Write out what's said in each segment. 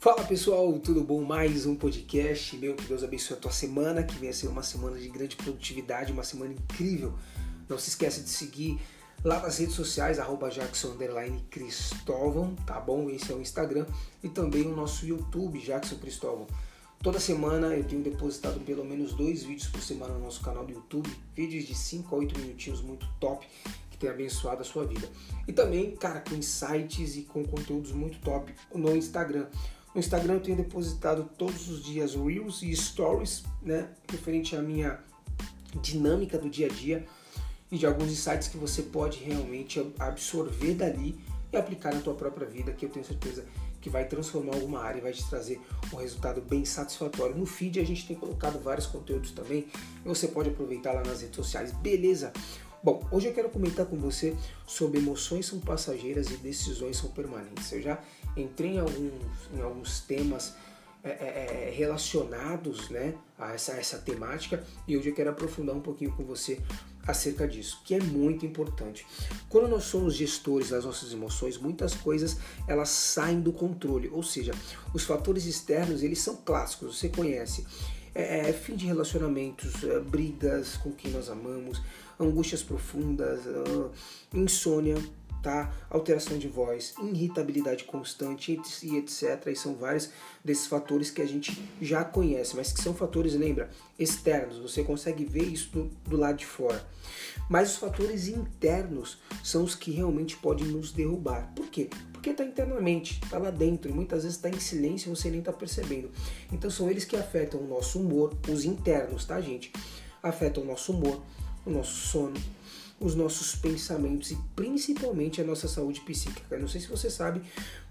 Fala pessoal, tudo bom? Mais um podcast. Meu, que Deus abençoe a tua semana, que venha ser uma semana de grande produtividade, uma semana incrível. Não se esqueça de seguir lá nas redes sociais, arroba Jackson Cristóvão, tá bom? Esse é o Instagram e também o nosso YouTube, Jackson Cristóvão. Toda semana eu tenho depositado pelo menos dois vídeos por semana no nosso canal do YouTube, vídeos de 5 a 8 minutinhos muito top, que tem abençoado a sua vida. E também, cara, com insights e com conteúdos muito top no Instagram. No Instagram eu tenho depositado todos os dias Reels e Stories, né? Referente à minha dinâmica do dia a dia e de alguns insights que você pode realmente absorver dali e aplicar na tua própria vida, que eu tenho certeza que vai transformar alguma área e vai te trazer um resultado bem satisfatório. No feed a gente tem colocado vários conteúdos também você pode aproveitar lá nas redes sociais, beleza? Bom, hoje eu quero comentar com você sobre emoções são passageiras e decisões são permanentes. Eu já entrei em alguns, em alguns temas é, é, relacionados né, a essa, essa temática e hoje eu quero aprofundar um pouquinho com você acerca disso, que é muito importante. Quando nós somos gestores das nossas emoções, muitas coisas elas saem do controle, ou seja, os fatores externos eles são clássicos, você conhece. É, é fim de relacionamentos, é, brigas com quem nós amamos, angústias profundas, uh, insônia, tá? alteração de voz, irritabilidade constante e etc. E são vários desses fatores que a gente já conhece, mas que são fatores, lembra, externos. Você consegue ver isso do, do lado de fora. Mas os fatores internos são os que realmente podem nos derrubar. Por quê? Porque está internamente, está lá dentro, e muitas vezes está em silêncio e você nem está percebendo. Então são eles que afetam o nosso humor, os internos, tá, gente? Afetam o nosso humor, o nosso sono, os nossos pensamentos e principalmente a nossa saúde psíquica. Eu não sei se você sabe,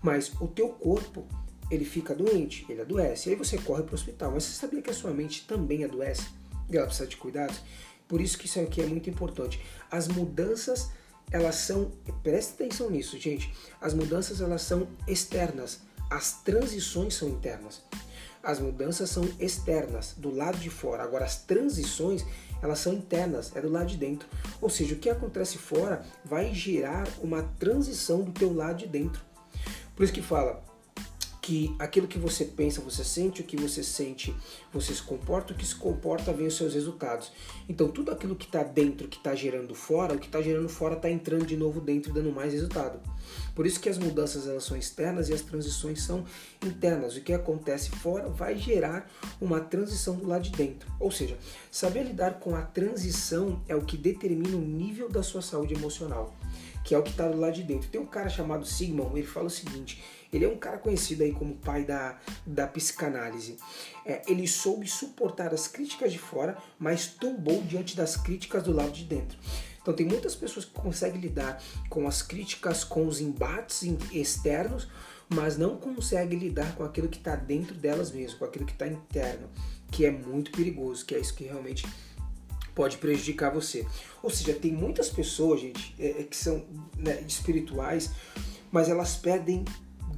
mas o teu corpo ele fica doente, ele adoece. E aí você corre para o hospital. Mas você sabia que a sua mente também adoece? E ela precisa de cuidados? Por isso que isso aqui é muito importante. As mudanças, elas são, preste atenção nisso, gente. As mudanças elas são externas, as transições são internas. As mudanças são externas, do lado de fora. Agora as transições elas são internas, é do lado de dentro. Ou seja, o que acontece fora vai gerar uma transição do teu lado de dentro. Por isso que fala, que aquilo que você pensa, você sente, o que você sente, você se comporta, o que se comporta vem os seus resultados. Então tudo aquilo que está dentro, que está gerando fora, o que está gerando fora está entrando de novo dentro, dando mais resultado. Por isso que as mudanças elas são externas e as transições são internas. O que acontece fora vai gerar uma transição do lado de dentro. Ou seja, saber lidar com a transição é o que determina o nível da sua saúde emocional que é o que está do lado de dentro. Tem um cara chamado Sigmund, ele fala o seguinte: ele é um cara conhecido aí como pai da, da psicanálise. É, ele soube suportar as críticas de fora, mas tombou diante das críticas do lado de dentro. Então tem muitas pessoas que conseguem lidar com as críticas, com os embates externos, mas não conseguem lidar com aquilo que está dentro delas mesmas, com aquilo que está interno, que é muito perigoso, que é isso que realmente pode prejudicar você. Ou seja, tem muitas pessoas, gente, é, é que são né, espirituais, mas elas perdem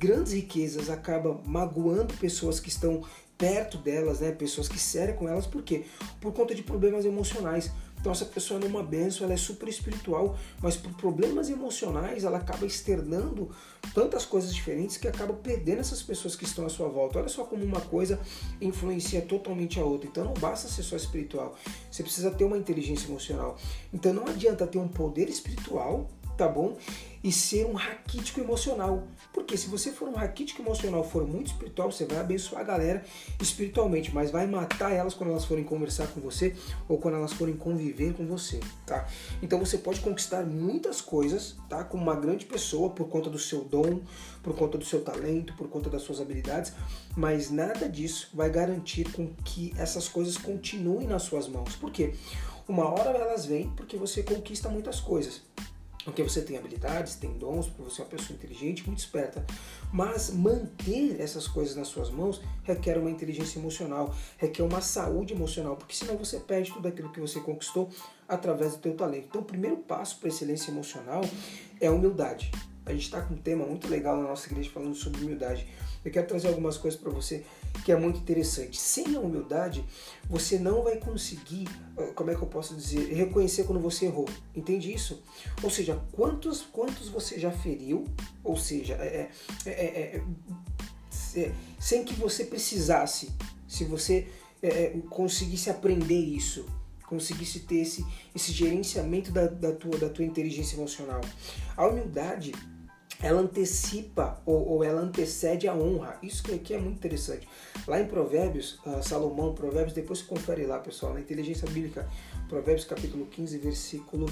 grandes riquezas, acaba magoando pessoas que estão perto delas, né? Pessoas que serem com elas, por quê? Por conta de problemas emocionais. Então essa pessoa não é uma benção, ela é super espiritual, mas por problemas emocionais ela acaba externando tantas coisas diferentes que acaba perdendo essas pessoas que estão à sua volta. Olha só como uma coisa influencia totalmente a outra. Então não basta ser só espiritual, você precisa ter uma inteligência emocional. Então não adianta ter um poder espiritual tá bom? E ser um raquítico emocional. Porque se você for um raquítico emocional, for muito espiritual, você vai abençoar a galera espiritualmente, mas vai matar elas quando elas forem conversar com você ou quando elas forem conviver com você, tá? Então você pode conquistar muitas coisas, tá? Como uma grande pessoa por conta do seu dom, por conta do seu talento, por conta das suas habilidades, mas nada disso vai garantir com que essas coisas continuem nas suas mãos. Por quê? Uma hora elas vêm porque você conquista muitas coisas. Porque você tem habilidades, tem dons, porque você é uma pessoa inteligente, muito esperta. Mas manter essas coisas nas suas mãos requer uma inteligência emocional, requer uma saúde emocional, porque senão você perde tudo aquilo que você conquistou através do teu talento. Então, o primeiro passo para excelência emocional é a humildade. A gente está com um tema muito legal na nossa igreja falando sobre humildade. Eu quero trazer algumas coisas para você que é muito interessante. Sem a humildade, você não vai conseguir, ah, como é que eu posso dizer, reconhecer quando você errou. Entende isso? Ou seja, quantos, quantos você já feriu? Ou seja, é, é, é, é é, sem que você precisasse, se você é, é, conseguisse aprender isso, conseguisse ter esse, esse gerenciamento da, da, tua, da tua inteligência emocional. A humildade ela antecipa ou, ou, ela antecede a honra. Isso aqui é muito interessante. Lá em Provérbios, uh, Salomão, Provérbios, depois confere lá, pessoal, na inteligência bíblica, Provérbios capítulo 15, versículo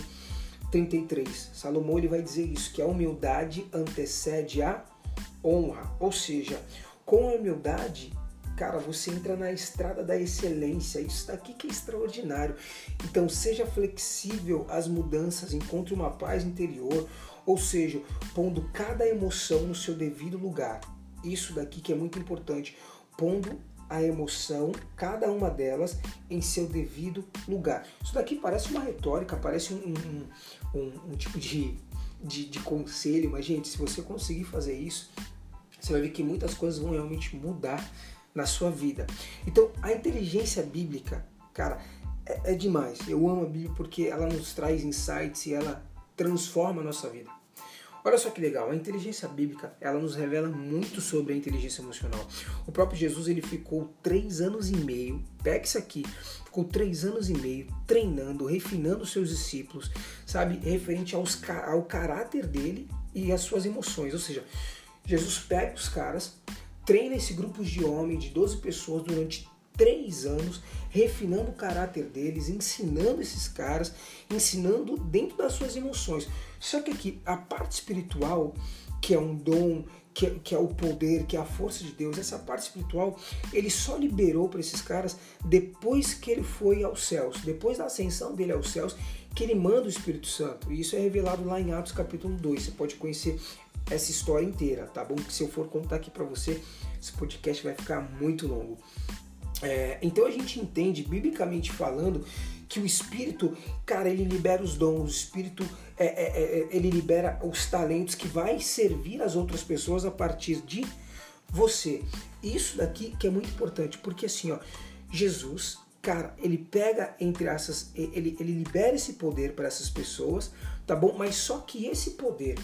33. Salomão ele vai dizer isso, que a humildade antecede a honra. Ou seja, com a humildade, cara, você entra na estrada da excelência. Isso daqui que é extraordinário. Então, seja flexível às mudanças, encontre uma paz interior, ou seja, pondo cada emoção no seu devido lugar. Isso daqui que é muito importante, pondo a emoção, cada uma delas, em seu devido lugar. Isso daqui parece uma retórica, parece um, um, um, um tipo de, de, de conselho, mas gente, se você conseguir fazer isso, você vai ver que muitas coisas vão realmente mudar na sua vida. Então, a inteligência bíblica, cara, é, é demais. Eu amo a Bíblia porque ela nos traz insights e ela transforma a nossa vida. Olha só que legal, a inteligência bíblica ela nos revela muito sobre a inteligência emocional. O próprio Jesus ele ficou três anos e meio, pega isso aqui, ficou três anos e meio treinando, refinando seus discípulos, sabe, referente aos, ao caráter dele e às suas emoções. Ou seja, Jesus pega os caras, treina esse grupo de homens, de 12 pessoas durante três anos, refinando o caráter deles, ensinando esses caras, ensinando dentro das suas emoções. Só que aqui, a parte espiritual, que é um dom, que é, que é o poder, que é a força de Deus, essa parte espiritual, ele só liberou para esses caras depois que ele foi aos céus, depois da ascensão dele aos céus, que ele manda o Espírito Santo. E isso é revelado lá em Atos capítulo 2. Você pode conhecer essa história inteira, tá bom? Que se eu for contar aqui para você, esse podcast vai ficar muito longo. É, então a gente entende, biblicamente falando, que o Espírito, cara, ele libera os dons, o Espírito, é, é, é, ele libera os talentos que vai servir as outras pessoas a partir de você. Isso daqui que é muito importante, porque assim, ó, Jesus, cara, ele pega entre essas, ele, ele libera esse poder para essas pessoas, tá bom? Mas só que esse poder,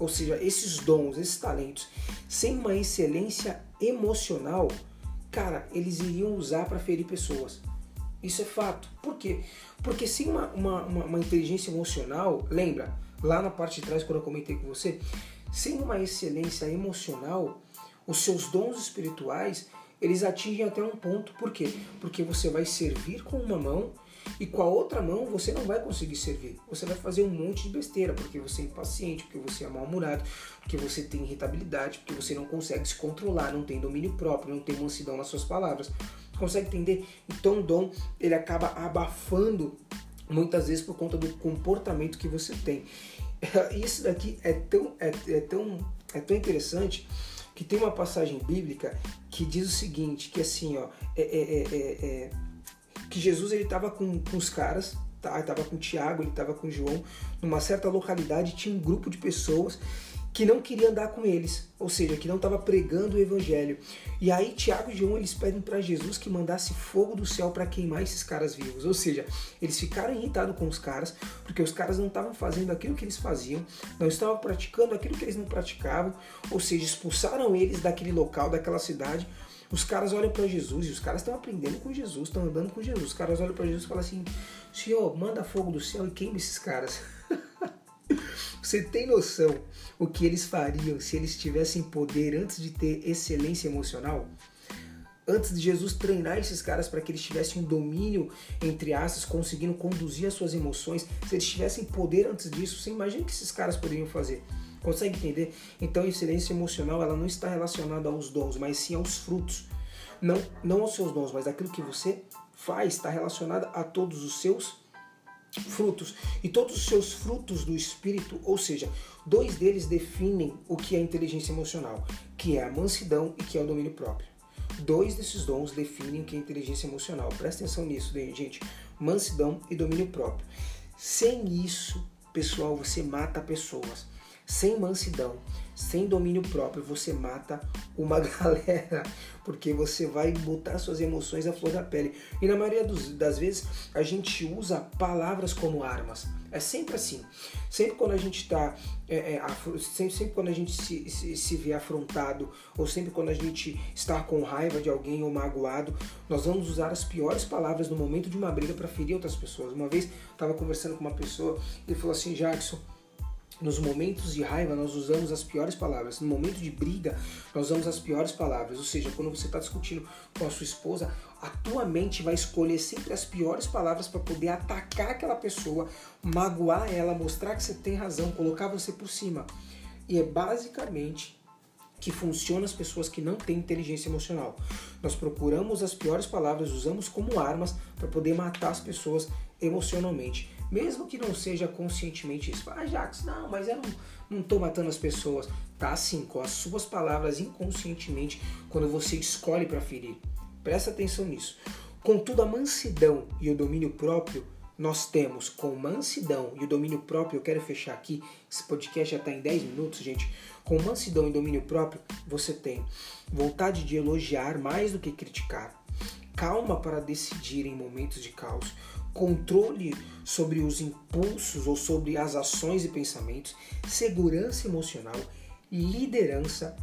ou seja, esses dons, esses talentos, sem uma excelência emocional, cara, eles iriam usar para ferir pessoas. Isso é fato. Por quê? Porque sem uma, uma, uma, uma, inteligência emocional, lembra, lá na parte de trás, quando eu comentei com você, sem uma excelência emocional, os seus dons espirituais, eles atingem até um ponto. Por quê? Porque você vai servir com uma mão e com a outra mão você não vai conseguir servir. Você vai fazer um monte de besteira, porque você é impaciente, porque você é mal-humorado, porque você tem irritabilidade, porque você não consegue se controlar, não tem domínio próprio, não tem mansidão nas suas palavras. Consegue entender? Então o dom ele acaba abafando muitas vezes por conta do comportamento que você tem. Isso daqui é tão, é, é tão, é tão interessante que tem uma passagem bíblica que diz o seguinte, que assim, ó, é, é, é, é que Jesus ele estava com, com os caras, tá? Estava com Tiago, ele estava com João, numa certa localidade tinha um grupo de pessoas que não queria andar com eles, ou seja, que não estava pregando o evangelho. E aí Tiago e João eles pedem para Jesus que mandasse fogo do céu para queimar esses caras vivos. Ou seja, eles ficaram irritados com os caras porque os caras não estavam fazendo aquilo que eles faziam, não estavam praticando aquilo que eles não praticavam, ou seja, expulsaram eles daquele local, daquela cidade os caras olham para Jesus e os caras estão aprendendo com Jesus, estão andando com Jesus. Os caras olham para Jesus e falam assim: Senhor, manda fogo do céu e queima esses caras. Você tem noção o que eles fariam se eles tivessem poder antes de ter excelência emocional? Antes de Jesus treinar esses caras para que eles tivessem um domínio, entre aspas, conseguindo conduzir as suas emoções, se eles tivessem poder antes disso, você imagina o que esses caras poderiam fazer? Consegue entender? Então, excelência emocional ela não está relacionada aos dons, mas sim aos frutos. Não, não aos seus dons, mas aquilo que você faz está relacionada a todos os seus frutos. E todos os seus frutos do espírito, ou seja, dois deles definem o que é inteligência emocional, que é a mansidão e que é o domínio próprio. Dois desses dons definem o que é inteligência emocional. Presta atenção nisso, gente. Mansidão e domínio próprio. Sem isso, pessoal, você mata pessoas. Sem mansidão, sem domínio próprio, você mata uma galera, porque você vai botar suas emoções à flor da pele. E na maioria dos, das vezes a gente usa palavras como armas. É sempre assim. Sempre quando a gente está. É, é, sempre, sempre, quando a gente se, se, se vê afrontado, ou sempre quando a gente está com raiva de alguém ou magoado, nós vamos usar as piores palavras no momento de uma briga para ferir outras pessoas. Uma vez estava conversando com uma pessoa e falou assim: Jackson nos momentos de raiva, nós usamos as piores palavras. No momento de briga, nós usamos as piores palavras. Ou seja, quando você está discutindo com a sua esposa, a tua mente vai escolher sempre as piores palavras para poder atacar aquela pessoa, magoar ela, mostrar que você tem razão, colocar você por cima. E é basicamente que funciona as pessoas que não têm inteligência emocional. Nós procuramos as piores palavras, usamos como armas para poder matar as pessoas emocionalmente. Mesmo que não seja conscientemente isso. Ah, Jax, não, mas eu não, não matando as pessoas. Tá sim, com as suas palavras inconscientemente, quando você escolhe para ferir. Presta atenção nisso. Contudo, a mansidão e o domínio próprio nós temos com mansidão e o domínio próprio, eu quero fechar aqui, esse podcast já está em 10 minutos, gente. Com mansidão e domínio próprio, você tem vontade de elogiar mais do que criticar, calma para decidir em momentos de caos, controle sobre os impulsos ou sobre as ações e pensamentos, segurança emocional, liderança,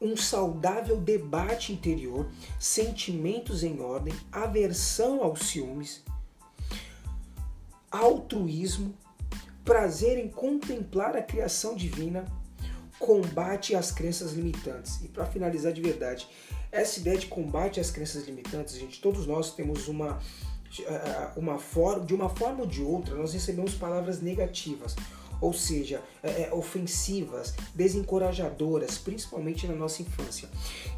um saudável debate interior, sentimentos em ordem, aversão aos ciúmes, altruísmo, prazer em contemplar a criação divina, combate às crenças limitantes. E para finalizar de verdade, essa ideia de combate às crenças limitantes, gente, todos nós temos uma uma forma, de uma forma ou de outra, nós recebemos palavras negativas, ou seja, é, é, ofensivas, desencorajadoras, principalmente na nossa infância.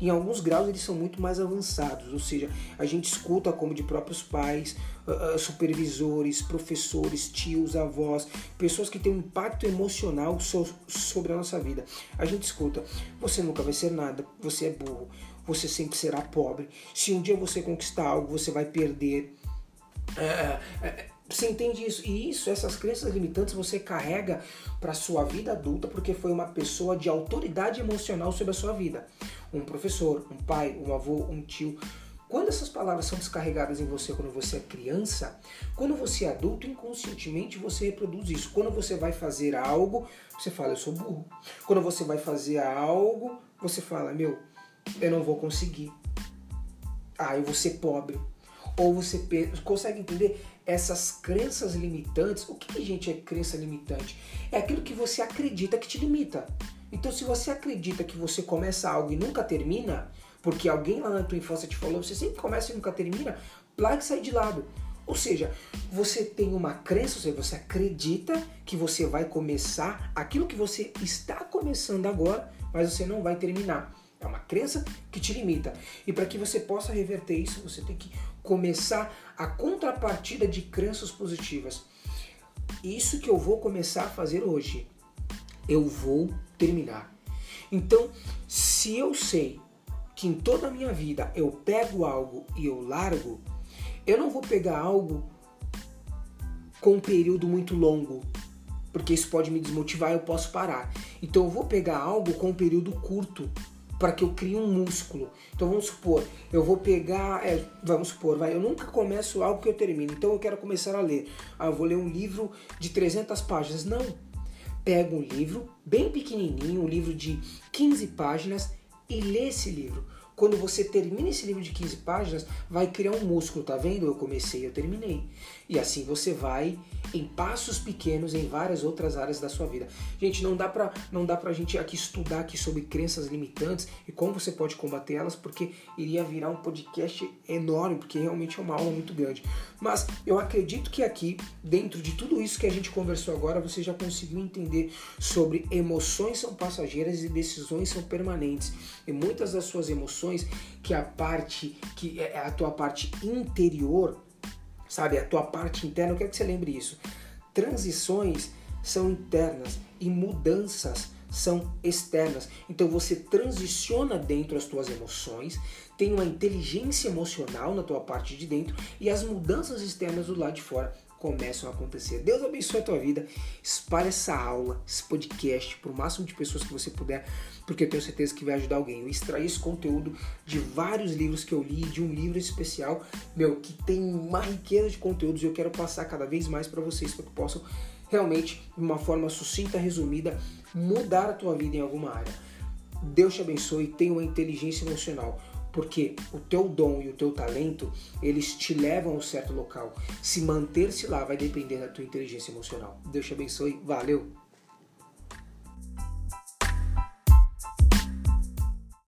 Em alguns graus eles são muito mais avançados, ou seja, a gente escuta como de próprios pais, supervisores, professores, tios, avós, pessoas que têm um impacto emocional so sobre a nossa vida. A gente escuta: você nunca vai ser nada, você é burro, você sempre será pobre. Se um dia você conquistar algo, você vai perder. É, é, é, você entende isso? E isso, essas crenças limitantes você carrega para sua vida adulta porque foi uma pessoa de autoridade emocional sobre a sua vida. Um professor, um pai, um avô, um tio. Quando essas palavras são descarregadas em você quando você é criança, quando você é adulto, inconscientemente você reproduz isso. Quando você vai fazer algo, você fala, eu sou burro. Quando você vai fazer algo, você fala, meu, eu não vou conseguir. Ah, eu vou ser pobre ou você consegue entender essas crenças limitantes? O que, gente, é crença limitante? É aquilo que você acredita que te limita. Então, se você acredita que você começa algo e nunca termina, porque alguém lá na tua infância te falou, você sempre começa e nunca termina, larga e sai de lado. Ou seja, você tem uma crença, ou seja, você acredita que você vai começar aquilo que você está começando agora, mas você não vai terminar. É uma crença que te limita. E para que você possa reverter isso, você tem que começar a contrapartida de crenças positivas. Isso que eu vou começar a fazer hoje, eu vou terminar. Então, se eu sei que em toda a minha vida eu pego algo e eu largo, eu não vou pegar algo com um período muito longo, porque isso pode me desmotivar e eu posso parar. Então eu vou pegar algo com um período curto, para que eu crie um músculo. Então vamos supor, eu vou pegar, é, vamos supor, vai, eu nunca começo algo que eu termino. Então eu quero começar a ler. Ah, eu vou ler um livro de 300 páginas. Não. Pega um livro bem pequenininho, um livro de 15 páginas e lê esse livro. Quando você termina esse livro de 15 páginas, vai criar um músculo, tá vendo? Eu comecei, eu terminei. E assim você vai em passos pequenos em várias outras áreas da sua vida. Gente, não dá para não dá pra gente aqui estudar aqui sobre crenças limitantes e como você pode combater elas, porque iria virar um podcast enorme, porque realmente é uma aula muito grande. Mas eu acredito que aqui, dentro de tudo isso que a gente conversou agora, você já conseguiu entender sobre emoções são passageiras e decisões são permanentes. E muitas das suas emoções, que a parte que é a tua parte interior, sabe? A tua parte interna, eu quero que você lembre isso. Transições são internas e mudanças são externas. Então você transiciona dentro das tuas emoções, tem uma inteligência emocional na tua parte de dentro e as mudanças externas do lado de fora começam a acontecer. Deus abençoe a tua vida. Espalhe essa aula, esse podcast para o máximo de pessoas que você puder, porque eu tenho certeza que vai ajudar alguém. Eu extraí esse conteúdo de vários livros que eu li, de um livro especial, meu, que tem uma riqueza de conteúdos e eu quero passar cada vez mais para vocês para que possam realmente, de uma forma sucinta, resumida, mudar a tua vida em alguma área. Deus te abençoe, tenha uma inteligência emocional porque o teu dom e o teu talento, eles te levam a um certo local. Se manter-se lá vai depender da tua inteligência emocional. Deus te abençoe. Valeu!